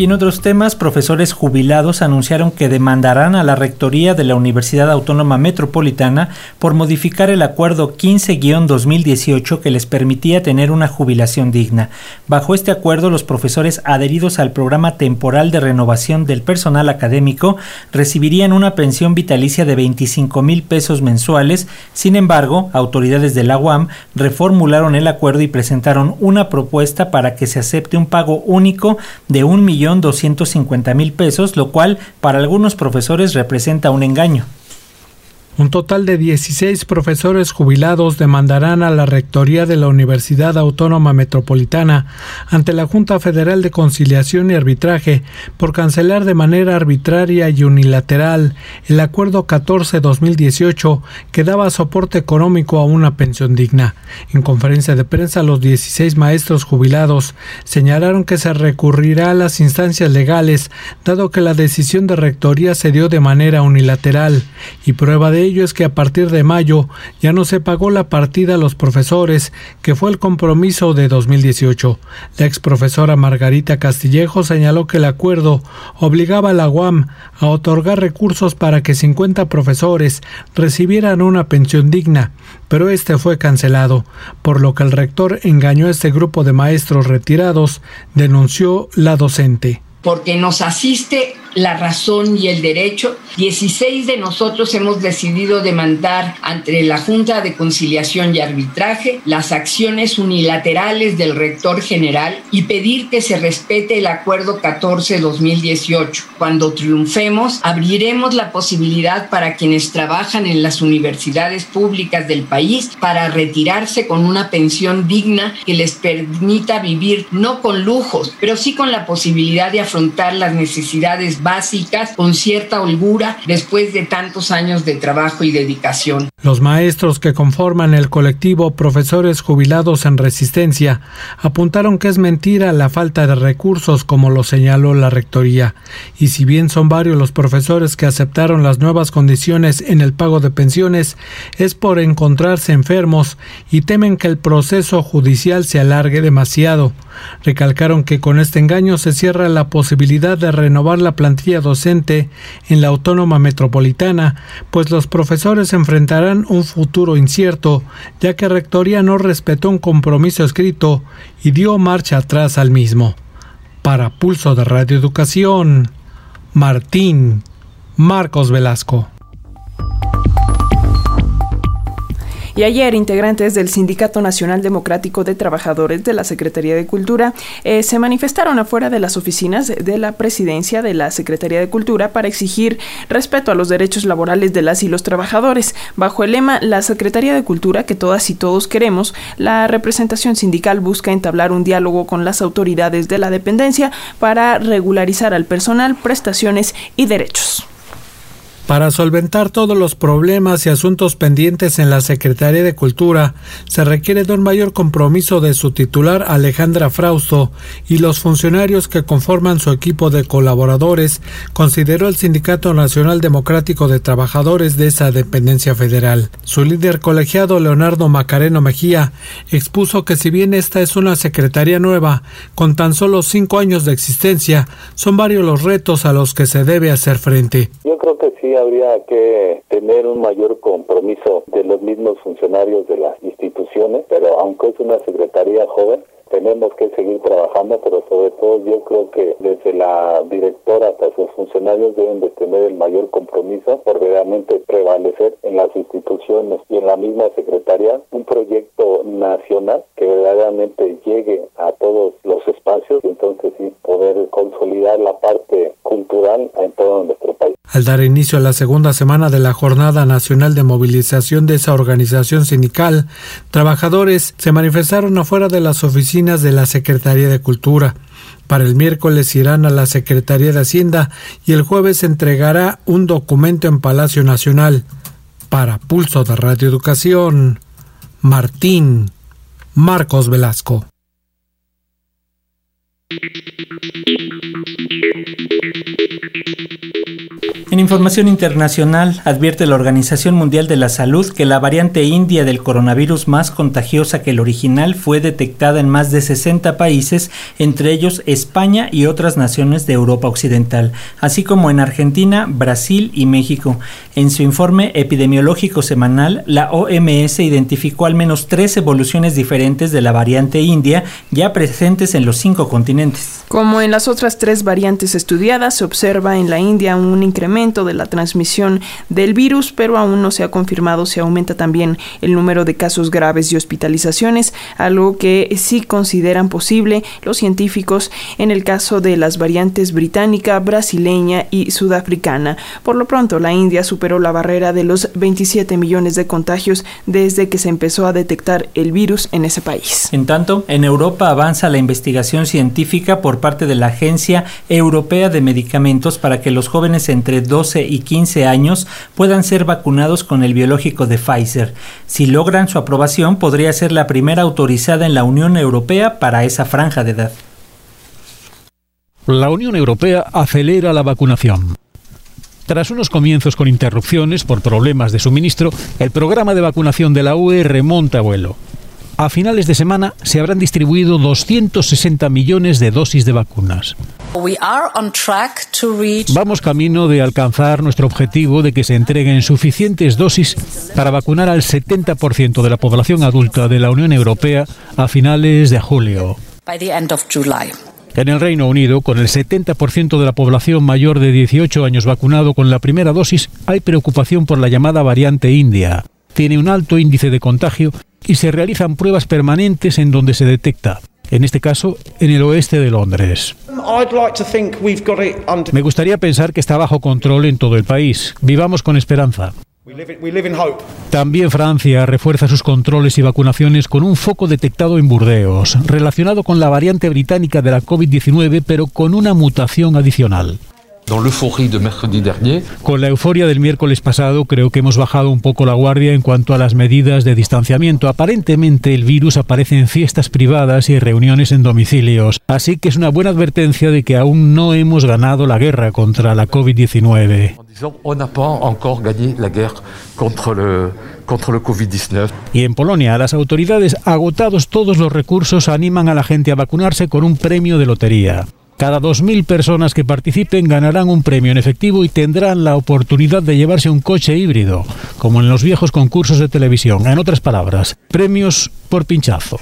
Y en otros temas, profesores jubilados anunciaron que demandarán a la Rectoría de la Universidad Autónoma Metropolitana por modificar el acuerdo 15-2018 que les permitía tener una jubilación digna. Bajo este acuerdo, los profesores adheridos al programa temporal de renovación del personal académico recibirían una pensión vitalicia de 25 mil pesos mensuales. Sin embargo, autoridades de la UAM reformularon el acuerdo y presentaron una propuesta para que se acepte un pago único de un millón 250 mil pesos, lo cual para algunos profesores representa un engaño. Un total de 16 profesores jubilados demandarán a la Rectoría de la Universidad Autónoma Metropolitana ante la Junta Federal de Conciliación y Arbitraje por cancelar de manera arbitraria y unilateral el Acuerdo 14-2018 que daba soporte económico a una pensión digna. En conferencia de prensa, los 16 maestros jubilados señalaron que se recurrirá a las instancias legales dado que la decisión de Rectoría se dio de manera unilateral y prueba de ello es que a partir de mayo ya no se pagó la partida a los profesores, que fue el compromiso de 2018. La ex profesora Margarita Castillejo señaló que el acuerdo obligaba a la UAM a otorgar recursos para que 50 profesores recibieran una pensión digna, pero este fue cancelado, por lo que el rector engañó a este grupo de maestros retirados, denunció la docente porque nos asiste la razón y el derecho. 16 de nosotros hemos decidido demandar ante la Junta de Conciliación y Arbitraje las acciones unilaterales del rector general y pedir que se respete el Acuerdo 14-2018. Cuando triunfemos, abriremos la posibilidad para quienes trabajan en las universidades públicas del país para retirarse con una pensión digna que les permita vivir no con lujos, pero sí con la posibilidad de afrontar las necesidades básicas con cierta holgura después de tantos años de trabajo y dedicación. Los maestros que conforman el colectivo Profesores Jubilados en Resistencia apuntaron que es mentira la falta de recursos como lo señaló la Rectoría, y si bien son varios los profesores que aceptaron las nuevas condiciones en el pago de pensiones, es por encontrarse enfermos y temen que el proceso judicial se alargue demasiado. Recalcaron que con este engaño se cierra la posibilidad de renovar la plantilla docente en la Autónoma Metropolitana, pues los profesores enfrentarán un futuro incierto, ya que Rectoría no respetó un compromiso escrito y dio marcha atrás al mismo. Para Pulso de Radio Educación, Martín Marcos Velasco. Y ayer, integrantes del Sindicato Nacional Democrático de Trabajadores de la Secretaría de Cultura eh, se manifestaron afuera de las oficinas de la presidencia de la Secretaría de Cultura para exigir respeto a los derechos laborales de las y los trabajadores. Bajo el lema La Secretaría de Cultura que todas y todos queremos, la representación sindical busca entablar un diálogo con las autoridades de la dependencia para regularizar al personal, prestaciones y derechos. Para solventar todos los problemas y asuntos pendientes en la Secretaría de Cultura, se requiere de un mayor compromiso de su titular Alejandra Frausto y los funcionarios que conforman su equipo de colaboradores, consideró el Sindicato Nacional Democrático de Trabajadores de esa dependencia federal. Su líder colegiado Leonardo Macareno Mejía expuso que si bien esta es una secretaría nueva, con tan solo cinco años de existencia, son varios los retos a los que se debe hacer frente. Yo creo que sí habría que tener un mayor compromiso de los mismos funcionarios de las instituciones, pero aunque es una secretaría joven, tenemos que seguir trabajando, pero sobre todo yo creo que desde la directora hasta sus funcionarios deben de tener el mayor compromiso por realmente prevalecer en las instituciones y en la misma secretaría un proyecto nacional que verdaderamente llegue a todos los espacios y entonces sí poder consolidar la parte cultural en todo nuestro país. Al dar inicio a la segunda semana de la Jornada Nacional de Movilización de esa organización sindical, trabajadores se manifestaron afuera de las oficinas de la Secretaría de Cultura. Para el miércoles irán a la Secretaría de Hacienda y el jueves entregará un documento en Palacio Nacional. Para Pulso de Radio Educación, Martín Marcos Velasco. En información internacional, advierte la Organización Mundial de la Salud que la variante india del coronavirus más contagiosa que el original fue detectada en más de 60 países, entre ellos España y otras naciones de Europa Occidental, así como en Argentina, Brasil y México. En su informe epidemiológico semanal, la OMS identificó al menos tres evoluciones diferentes de la variante india ya presentes en los cinco continentes. Como en las otras tres variantes estudiadas, se observa en la India un incremento de la transmisión del virus, pero aún no se ha confirmado si aumenta también el número de casos graves y hospitalizaciones, algo que sí consideran posible los científicos en el caso de las variantes británica, brasileña y sudafricana. Por lo pronto, la India superó la barrera de los 27 millones de contagios desde que se empezó a detectar el virus en ese país. En tanto, en Europa avanza la investigación científica por parte de la Agencia Europea de Medicamentos para que los jóvenes entre 12 y 15 años puedan ser vacunados con el biológico de Pfizer. Si logran su aprobación, podría ser la primera autorizada en la Unión Europea para esa franja de edad. La Unión Europea acelera la vacunación. Tras unos comienzos con interrupciones por problemas de suministro, el programa de vacunación de la UE remonta a vuelo. A finales de semana se habrán distribuido 260 millones de dosis de vacunas. Vamos camino de alcanzar nuestro objetivo de que se entreguen suficientes dosis para vacunar al 70% de la población adulta de la Unión Europea a finales de julio. En el Reino Unido, con el 70% de la población mayor de 18 años vacunado con la primera dosis, hay preocupación por la llamada variante india. Tiene un alto índice de contagio y se realizan pruebas permanentes en donde se detecta, en este caso en el oeste de Londres. Me gustaría pensar que está bajo control en todo el país. Vivamos con esperanza. También Francia refuerza sus controles y vacunaciones con un foco detectado en Burdeos, relacionado con la variante británica de la COVID-19, pero con una mutación adicional. Con la euforia del miércoles pasado, creo que hemos bajado un poco la guardia en cuanto a las medidas de distanciamiento. Aparentemente, el virus aparece en fiestas privadas y reuniones en domicilios, así que es una buena advertencia de que aún no hemos ganado la guerra contra la COVID-19. Y en Polonia, las autoridades, agotados todos los recursos, animan a la gente a vacunarse con un premio de lotería. Cada 2.000 personas que participen ganarán un premio en efectivo y tendrán la oportunidad de llevarse un coche híbrido, como en los viejos concursos de televisión. En otras palabras, premios por pinchazo.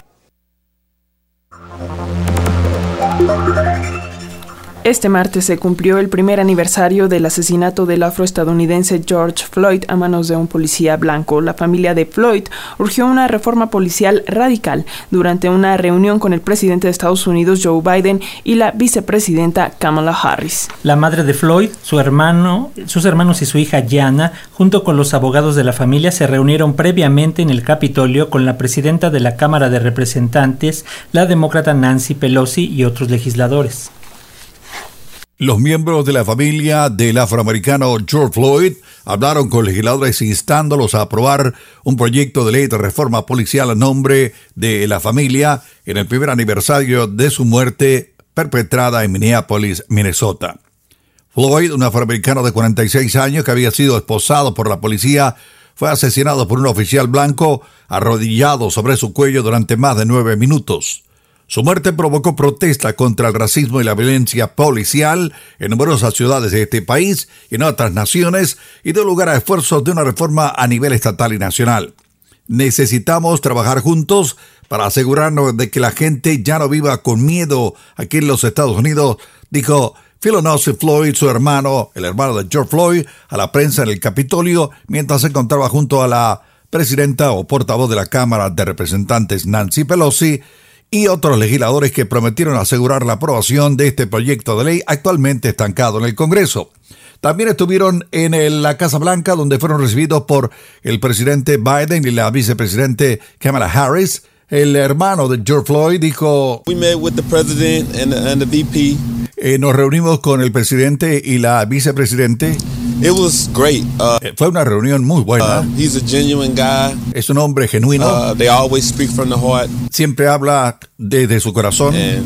Este martes se cumplió el primer aniversario del asesinato del afroestadounidense George Floyd a manos de un policía blanco. La familia de Floyd urgió una reforma policial radical durante una reunión con el presidente de Estados Unidos Joe Biden y la vicepresidenta Kamala Harris. La madre de Floyd, su hermano, sus hermanos y su hija Jana, junto con los abogados de la familia, se reunieron previamente en el Capitolio con la presidenta de la Cámara de Representantes, la demócrata Nancy Pelosi y otros legisladores. Los miembros de la familia del afroamericano George Floyd hablaron con legisladores instándolos a aprobar un proyecto de ley de reforma policial a nombre de la familia en el primer aniversario de su muerte perpetrada en Minneapolis, Minnesota. Floyd, un afroamericano de 46 años que había sido esposado por la policía, fue asesinado por un oficial blanco arrodillado sobre su cuello durante más de nueve minutos. Su muerte provocó protesta contra el racismo y la violencia policial en numerosas ciudades de este país y en otras naciones y dio lugar a esfuerzos de una reforma a nivel estatal y nacional. Necesitamos trabajar juntos para asegurarnos de que la gente ya no viva con miedo aquí en los Estados Unidos, dijo Philonosi Floyd, su hermano, el hermano de George Floyd, a la prensa en el Capitolio mientras se encontraba junto a la presidenta o portavoz de la Cámara de Representantes Nancy Pelosi y otros legisladores que prometieron asegurar la aprobación de este proyecto de ley actualmente estancado en el Congreso. También estuvieron en la Casa Blanca, donde fueron recibidos por el presidente Biden y la vicepresidente Kamala Harris. El hermano de George Floyd dijo: eh, nos reunimos con el presidente y la vicepresidente. It was great. Uh, eh, Fue una reunión muy buena. Uh, he's a genuine guy. Es un hombre genuino. Uh, they always speak from the heart. Siempre habla desde su corazón. And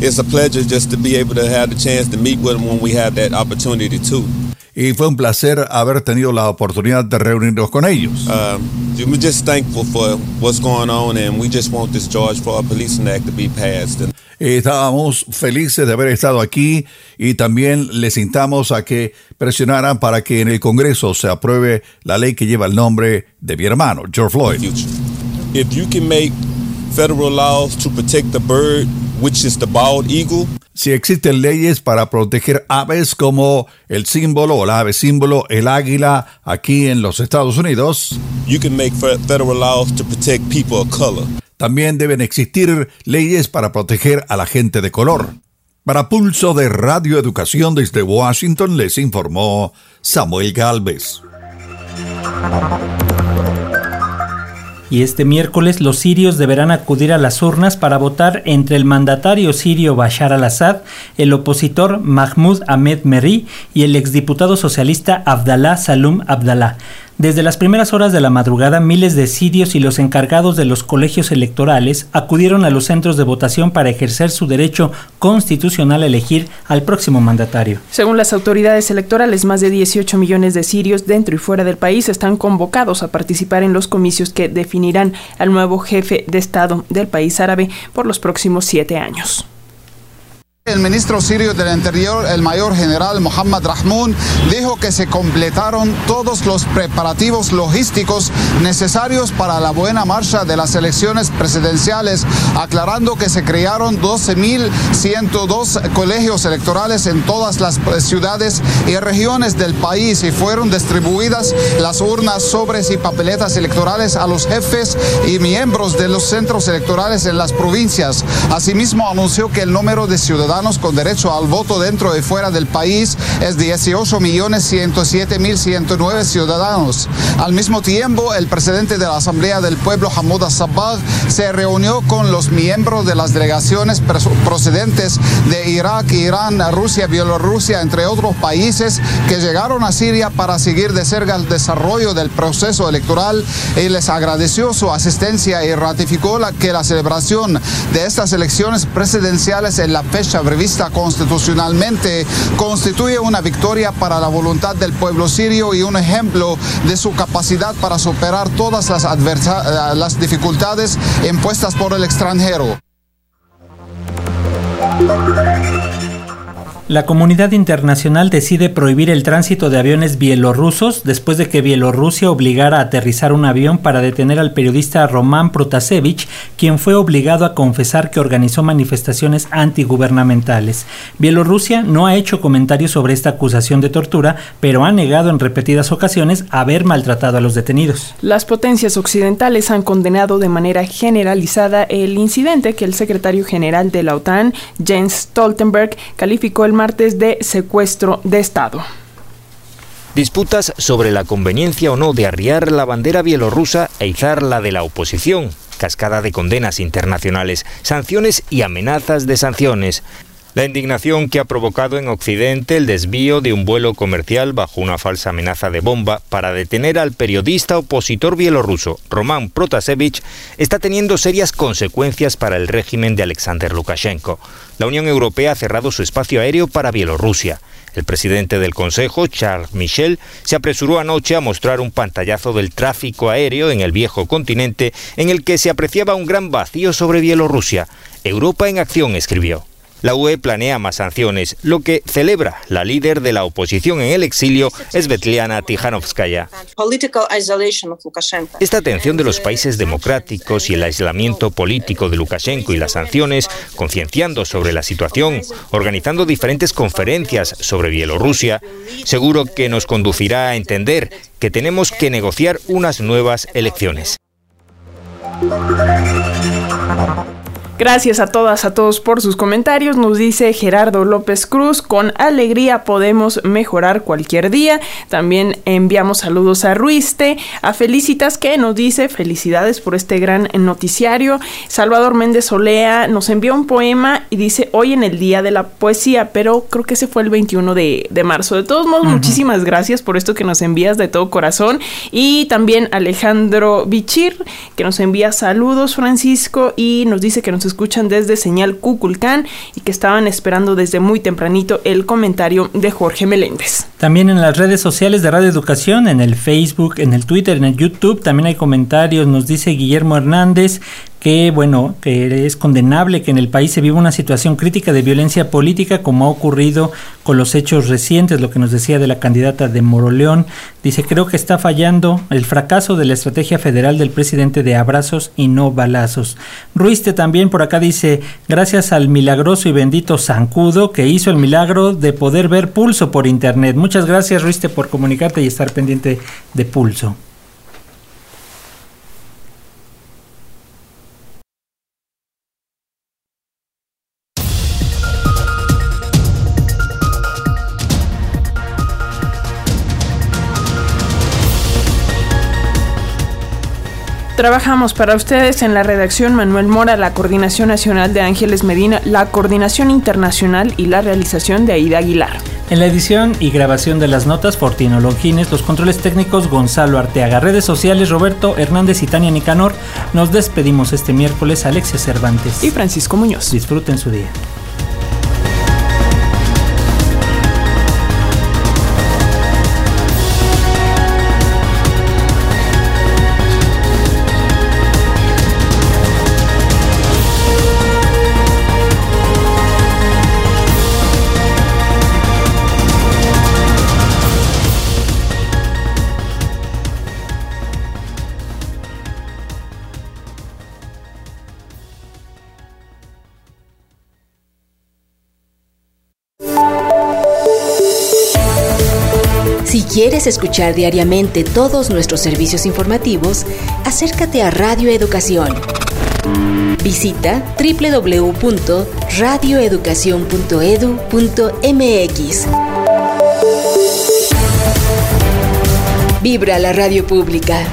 it's a pleasure just to be able to have the chance to meet with him when we have that opportunity too. Y fue un placer haber tenido la oportunidad de reunirnos con ellos. Um, we're just thankful for what's going on, and we just want this George Floyd Policing Act to be passed. And Estábamos felices de haber estado aquí y también les invitamos a que presionaran para que en el Congreso se apruebe la ley que lleva el nombre de mi hermano, George Floyd. If you can make federal laws to protect the bird, which is the bald eagle, si existen leyes para proteger aves como el símbolo o la ave símbolo, el águila, aquí en los Estados Unidos. También deben existir leyes para proteger a la gente de color. Para Pulso de Radio Educación desde Washington les informó Samuel Galvez. Y este miércoles los sirios deberán acudir a las urnas para votar entre el mandatario sirio Bashar al-Assad, el opositor Mahmoud Ahmed Merri y el exdiputado socialista Abdallah Salum Abdallah. Desde las primeras horas de la madrugada, miles de sirios y los encargados de los colegios electorales acudieron a los centros de votación para ejercer su derecho constitucional a elegir al próximo mandatario. Según las autoridades electorales, más de 18 millones de sirios dentro y fuera del país están convocados a participar en los comicios que definirán al nuevo jefe de Estado del país árabe por los próximos siete años. El ministro sirio del Interior, el mayor general Mohammad Rahmoun, dijo que se completaron todos los preparativos logísticos necesarios para la buena marcha de las elecciones presidenciales, aclarando que se crearon 12.102 colegios electorales en todas las ciudades y regiones del país y fueron distribuidas las urnas, sobres y papeletas electorales a los jefes y miembros de los centros electorales en las provincias. Asimismo, anunció que el número de ciudadanos con derecho al voto dentro y fuera del país es 18.107.109 ciudadanos. Al mismo tiempo, el presidente de la Asamblea del Pueblo, Hamoud Sabah, se reunió con los miembros de las delegaciones procedentes de Irak, Irán, Rusia, Bielorrusia, entre otros países que llegaron a Siria para seguir de cerca el desarrollo del proceso electoral y les agradeció su asistencia y ratificó la, que la celebración de estas elecciones presidenciales en la fecha prevista constitucionalmente constituye una victoria para la voluntad del pueblo sirio y un ejemplo de su capacidad para superar todas las, las dificultades impuestas por el extranjero. La comunidad internacional decide prohibir el tránsito de aviones bielorrusos después de que Bielorrusia obligara a aterrizar un avión para detener al periodista Roman Protasevich, quien fue obligado a confesar que organizó manifestaciones antigubernamentales. Bielorrusia no ha hecho comentarios sobre esta acusación de tortura, pero ha negado en repetidas ocasiones haber maltratado a los detenidos. Las potencias occidentales han condenado de manera generalizada el incidente que el secretario general de la OTAN, Jens Stoltenberg, calificó el martes de secuestro de Estado. Disputas sobre la conveniencia o no de arriar la bandera bielorrusa e izar la de la oposición, cascada de condenas internacionales, sanciones y amenazas de sanciones. La indignación que ha provocado en Occidente el desvío de un vuelo comercial bajo una falsa amenaza de bomba para detener al periodista opositor bielorruso Roman Protasevich está teniendo serias consecuencias para el régimen de Alexander Lukashenko. La Unión Europea ha cerrado su espacio aéreo para Bielorrusia. El presidente del Consejo, Charles Michel, se apresuró anoche a mostrar un pantallazo del tráfico aéreo en el viejo continente en el que se apreciaba un gran vacío sobre Bielorrusia. Europa en acción, escribió. La UE planea más sanciones, lo que celebra la líder de la oposición en el exilio, Svetlana Tijanovskaya. Esta atención de los países democráticos y el aislamiento político de Lukashenko y las sanciones, concienciando sobre la situación, organizando diferentes conferencias sobre Bielorrusia, seguro que nos conducirá a entender que tenemos que negociar unas nuevas elecciones. Gracias a todas, a todos por sus comentarios. Nos dice Gerardo López Cruz, con alegría podemos mejorar cualquier día. También enviamos saludos a Ruiste, a Felicitas que nos dice felicidades por este gran noticiario. Salvador Méndez Olea nos envió un poema y dice hoy en el Día de la Poesía, pero creo que ese fue el 21 de, marzo. De todos modos, muchísimas gracias por esto que nos envías de todo corazón. Y también Alejandro Bichir, que nos envía saludos, Francisco, y nos dice que nos escuchan desde Señal Cuculcán y que estaban esperando desde muy tempranito el comentario de Jorge Meléndez. También en las redes sociales de Radio Educación, en el Facebook, en el Twitter, en el YouTube, también hay comentarios. Nos dice Guillermo Hernández que, bueno, que es condenable que en el país se viva una situación crítica de violencia política como ha ocurrido con los hechos recientes, lo que nos decía de la candidata de Moroleón. Dice, creo que está fallando el fracaso de la estrategia federal del presidente de abrazos y no balazos. Ruiste también por acá dice, gracias al milagroso y bendito Zancudo que hizo el milagro de poder ver pulso por internet. Muchas gracias Ruiste por comunicarte y estar pendiente de pulso. Trabajamos para ustedes en la redacción Manuel Mora, la Coordinación Nacional de Ángeles Medina, la Coordinación Internacional y la realización de Aida Aguilar. En la edición y grabación de las notas, Fortino Longines, los controles técnicos, Gonzalo Arteaga, redes sociales, Roberto Hernández y Tania Nicanor. Nos despedimos este miércoles, Alexia Cervantes y Francisco Muñoz. Disfruten su día. Escuchar diariamente todos nuestros servicios informativos, acércate a Radio Educación. Visita www.radioeducacion.edu.mx. Vibra la radio pública.